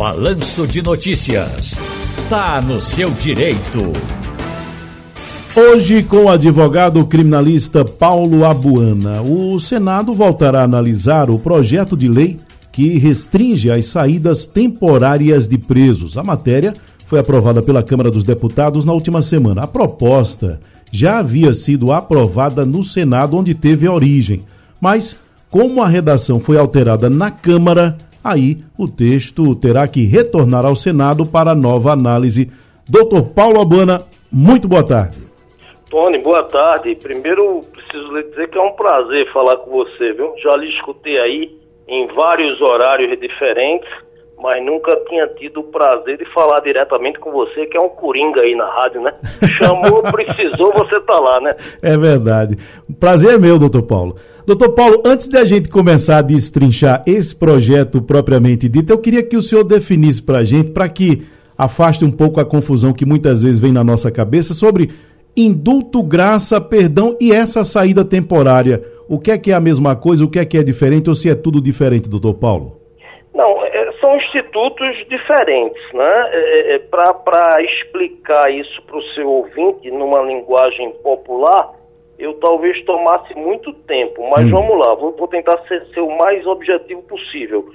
Balanço de Notícias. Tá no seu direito. Hoje, com o advogado criminalista Paulo Abuana, o Senado voltará a analisar o projeto de lei que restringe as saídas temporárias de presos. A matéria foi aprovada pela Câmara dos Deputados na última semana. A proposta já havia sido aprovada no Senado, onde teve origem, mas como a redação foi alterada na Câmara, aí o texto terá que retornar ao Senado para nova análise. Doutor Paulo Abuana, muito boa tarde. Tony, boa tarde. Primeiro, preciso lhe dizer que é um prazer falar com você, viu? Já lhe escutei aí em vários horários diferentes, mas nunca tinha tido o prazer de falar diretamente com você, que é um coringa aí na rádio, né? Chamou, precisou, você tá lá, né? É verdade. Prazer é meu, doutor Paulo. Doutor Paulo, antes de a gente começar a destrinchar esse projeto propriamente dito, eu queria que o senhor definisse para a gente, para que afaste um pouco a confusão que muitas vezes vem na nossa cabeça sobre indulto, graça, perdão e essa saída temporária. O que é que é a mesma coisa, o que é que é diferente ou se é tudo diferente, doutor Paulo? Não, é, são institutos diferentes, né? É, é, para explicar isso para o seu ouvinte numa linguagem popular, eu talvez tomasse muito tempo, mas hum. vamos lá, vou, vou tentar ser, ser, o mais objetivo possível.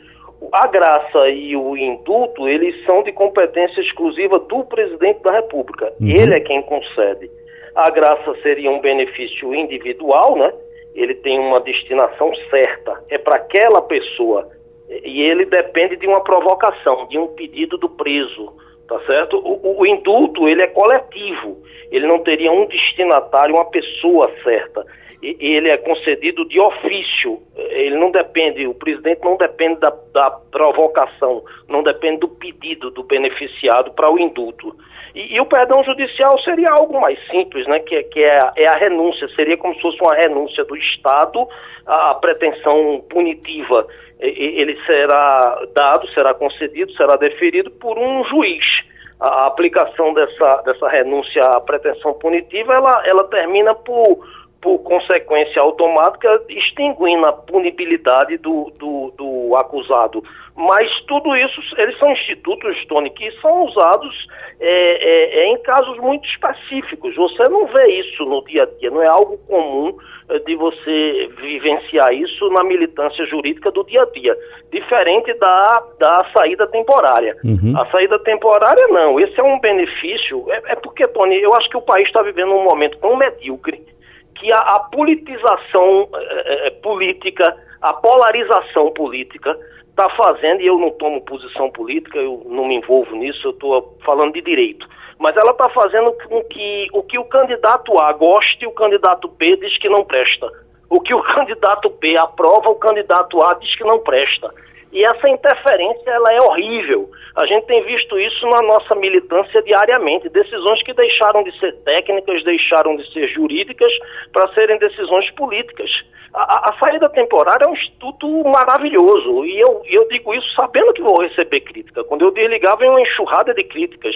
A graça e o indulto, eles são de competência exclusiva do presidente da República. Uhum. Ele é quem concede. A graça seria um benefício individual, né? Ele tem uma destinação certa, é para aquela pessoa. E ele depende de uma provocação, de um pedido do preso, tá certo? O, o indulto, ele é coletivo. Ele não teria um destinatário, uma pessoa certa ele é concedido de ofício. Ele não depende, o presidente não depende da, da provocação, não depende do pedido do beneficiado para o indulto. E, e, o perdão judicial seria algo mais simples, né? Que, que é, é, a renúncia, seria como se fosse uma renúncia do Estado à pretensão punitiva. Ele será dado, será concedido, será deferido por um juiz a aplicação dessa, dessa renúncia à pretensão punitiva, ela, ela termina por por consequência automática, extinguindo a punibilidade do, do, do, acusado. Mas tudo isso, eles são institutos, Tony, que são usados é, é, é, em casos muito específicos. Você não vê isso no dia a dia, não é algo comum é, de você vivenciar isso na militância jurídica do dia a dia. Diferente da, da saída temporária. Uhum. A saída temporária, não. Esse é um benefício. É, é porque, Tony, eu acho que o país está vivendo um momento tão medíocre que a, a politização é, política, a polarização política está fazendo, e eu não tomo posição política, eu não me envolvo nisso, eu estou falando de direito, mas ela está fazendo com que o que o candidato A goste, o candidato B diz que não presta. O que o candidato B aprova, o candidato A diz que não presta. E essa interferência ela é horrível. A gente tem visto isso na nossa militância diariamente. Decisões que deixaram de ser técnicas, deixaram de ser jurídicas para serem decisões políticas. A, a, saída temporária é um instituto maravilhoso. E eu, eu digo isso sabendo que vou receber crítica. Quando eu desligar, vem uma enxurrada de críticas.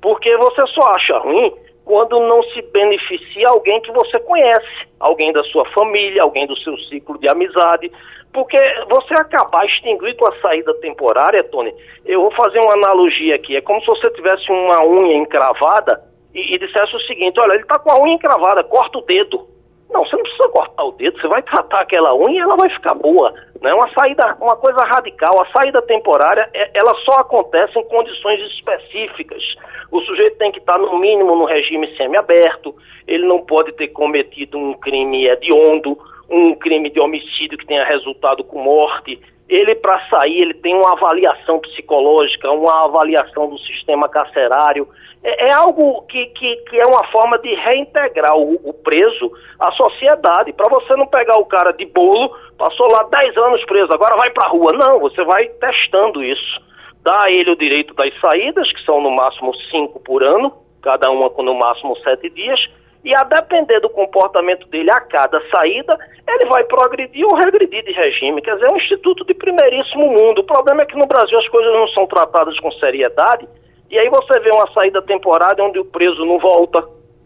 Porque você só acha ruim quando não se beneficia alguém que você conhece, alguém da sua família, alguém do seu ciclo de amizade. Porque você acabar extinguir com a saída temporária, Tony, eu vou fazer uma analogia aqui. É como se você tivesse uma unha encravada e, e dissesse o seguinte: olha, ele está com a unha encravada, corta o dedo. Não, você não precisa cortar o dedo, você vai tratar aquela unha e ela vai ficar boa. Não é uma saída, uma coisa radical. A saída temporária, é, ela só acontece em condições específicas. O sujeito tem que estar, no mínimo, no regime semiaberto, ele não pode ter cometido um crime hediondo, um crime de homicídio que tenha resultado com morte, ele para sair ele tem uma avaliação psicológica, uma avaliação do sistema carcerário. É, é algo que, que, que, é uma forma de reintegrar o, o preso à sociedade. Para você não pegar o cara de bolo, passou lá 10 anos preso, agora vai para a rua. Não, você vai testando isso. Dá a ele o direito das saídas, que são no máximo 5 por ano, cada uma com no máximo 7 dias e a depender do comportamento dele a cada saída, ele vai progredir ou regredir de regime. Quer dizer, é um instituto de primeiríssimo mundo. O problema é que no Brasil as coisas não são tratadas com seriedade, e aí você vê uma saída temporária onde o preso não volta,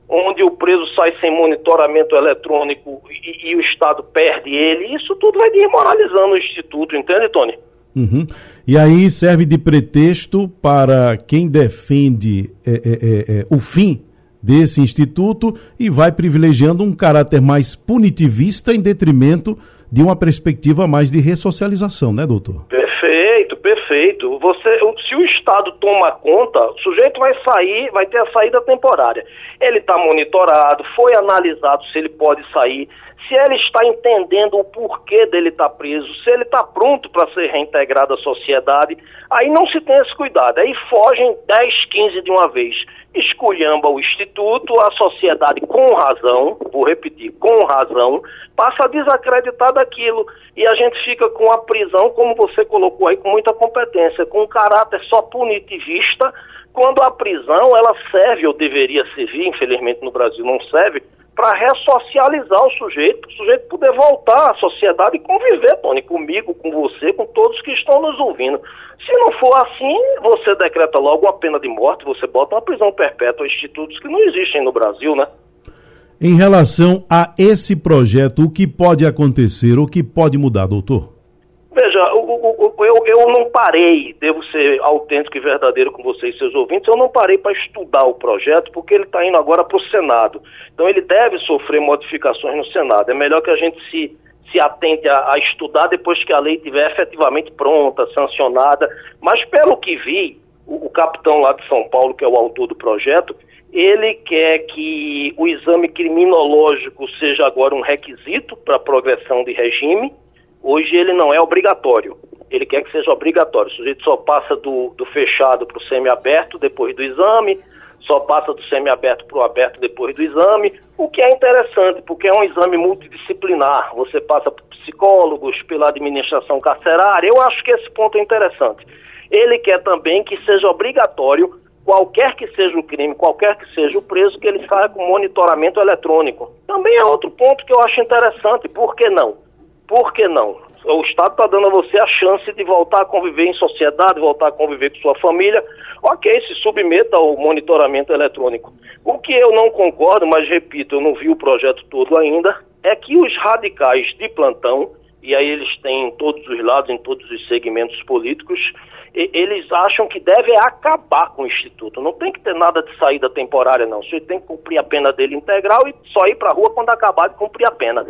onde o preso sai sem monitoramento eletrônico e, e o Estado perde ele. Isso tudo vai desmoralizando o instituto, entende, Tony? Uhum. E aí serve de pretexto para quem defende é, é, é, é, o fim desse instituto e vai privilegiando um caráter mais punitivista em detrimento de uma perspectiva mais de ressocialização, né, doutor? Perfeito, perfeito. Você, se o Estado toma conta, o sujeito vai sair, vai ter a saída temporária. Ele está monitorado, foi analisado se ele pode sair se ele está entendendo o porquê dele estar tá preso, se ele está pronto para ser reintegrado à sociedade, aí não se tem esse cuidado. Aí fogem 10, 15 de uma vez. Esculhamba o Instituto, a sociedade com razão, vou repetir, com razão, passa a desacreditar daquilo. E a gente fica com a prisão, como você colocou aí, com muita competência, com um caráter só punitivista, quando a prisão ela serve ou deveria servir, infelizmente no Brasil não serve, para ressocializar o sujeito, para o sujeito poder voltar à sociedade e conviver, Tony, comigo, com você, com todos que estão nos ouvindo. Se não for assim, você decreta logo uma pena de morte, você bota uma prisão perpétua, institutos que não existem no Brasil, né? Em relação a esse projeto, o que pode acontecer, o que pode mudar, doutor? Veja, eu, eu não parei, devo ser autêntico e verdadeiro com vocês, seus ouvintes, eu não parei para estudar o projeto, porque ele está indo agora para o Senado. Então ele deve sofrer modificações no Senado. É melhor que a gente se, se atente a, a estudar depois que a lei estiver efetivamente pronta, sancionada. Mas pelo que vi, o, o capitão lá de São Paulo, que é o autor do projeto, ele quer que o exame criminológico seja agora um requisito para progressão de regime Hoje ele não é obrigatório. Ele quer que seja obrigatório. O sujeito só passa do, do fechado para o semiaberto depois do exame, só passa do semiaberto para o aberto depois do exame, o que é interessante, porque é um exame multidisciplinar. Você passa por psicólogos, pela administração carcerária. Eu acho que esse ponto é interessante. Ele quer também que seja obrigatório, qualquer que seja o crime, qualquer que seja o preso, que ele saia com monitoramento eletrônico. Também é outro ponto que eu acho interessante. Por que não? Por que não? O Estado está dando a você a chance de voltar a conviver em sociedade, voltar a conviver com sua família. Ok, se submeta ao monitoramento eletrônico. O que eu não concordo, mas repito, eu não vi o projeto todo ainda, é que os radicais de plantão, e aí eles têm em todos os lados, em todos os segmentos políticos, eles acham que deve acabar com o Instituto. Não tem que ter nada de saída temporária, não. Sujeito tem que cumprir a pena dele integral e só ir para a rua quando acabar de cumprir a pena.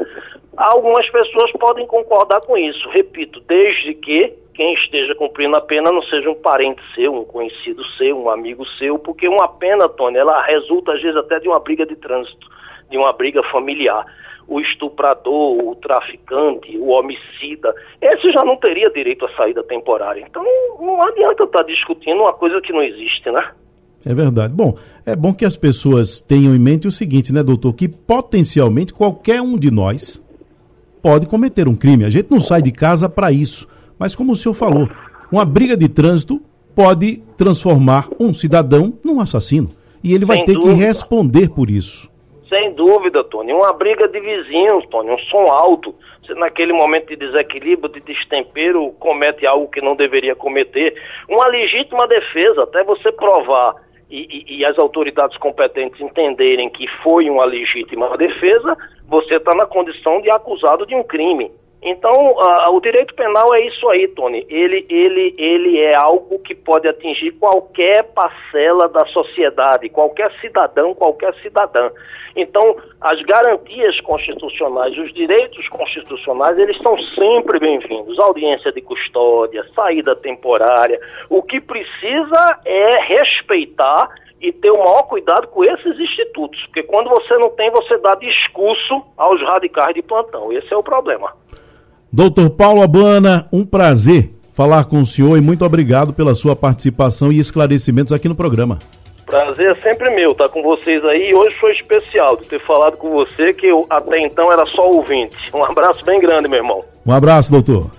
Algumas pessoas podem concordar com isso, repito, desde que quem esteja cumprindo a pena não seja um parente seu, um conhecido seu, um amigo seu, porque uma pena, Tony, ela resulta às vezes até de uma briga de trânsito, de uma briga familiar o estuprador, o traficante, o homicida, esse já não teria direito à saída temporária. Então não adianta estar discutindo uma coisa que não existe, né? É verdade. Bom, é bom que as pessoas tenham em mente o seguinte, né, doutor? Que potencialmente qualquer um de nós pode cometer um crime. A gente não sai de casa para isso. Mas como o senhor falou, uma briga de trânsito pode transformar um cidadão num assassino. E ele vai Sem ter dúvida. que responder por isso. Sem dúvida, Tony. Uma briga de vizinhos, Tony, um som alto. Você, naquele momento de desequilíbrio, de destempero, comete algo que não deveria cometer. Uma legítima defesa, até você provar e, e, e as autoridades competentes entenderem que foi uma legítima defesa, você está na condição de acusado de um crime. Então, o direito penal é isso aí, Tony. Ele, ele, ele é algo que pode atingir qualquer parcela da sociedade, qualquer cidadão, qualquer cidadã. Então, as garantias constitucionais, os direitos constitucionais, eles são sempre bem-vindos. Audiência de custódia, saída temporária. O que precisa é respeitar e ter o maior cuidado com esses institutos, porque quando você não tem, você dá discurso aos radicais de plantão. Esse é o problema. Doutor Paulo Abana, um prazer falar com o senhor e muito obrigado pela sua participação e esclarecimentos aqui no programa. Prazer é sempre meu estar com vocês aí. Hoje foi especial de ter falado com você, que eu até então era só ouvinte. Um abraço bem grande, meu irmão. Um abraço, doutor.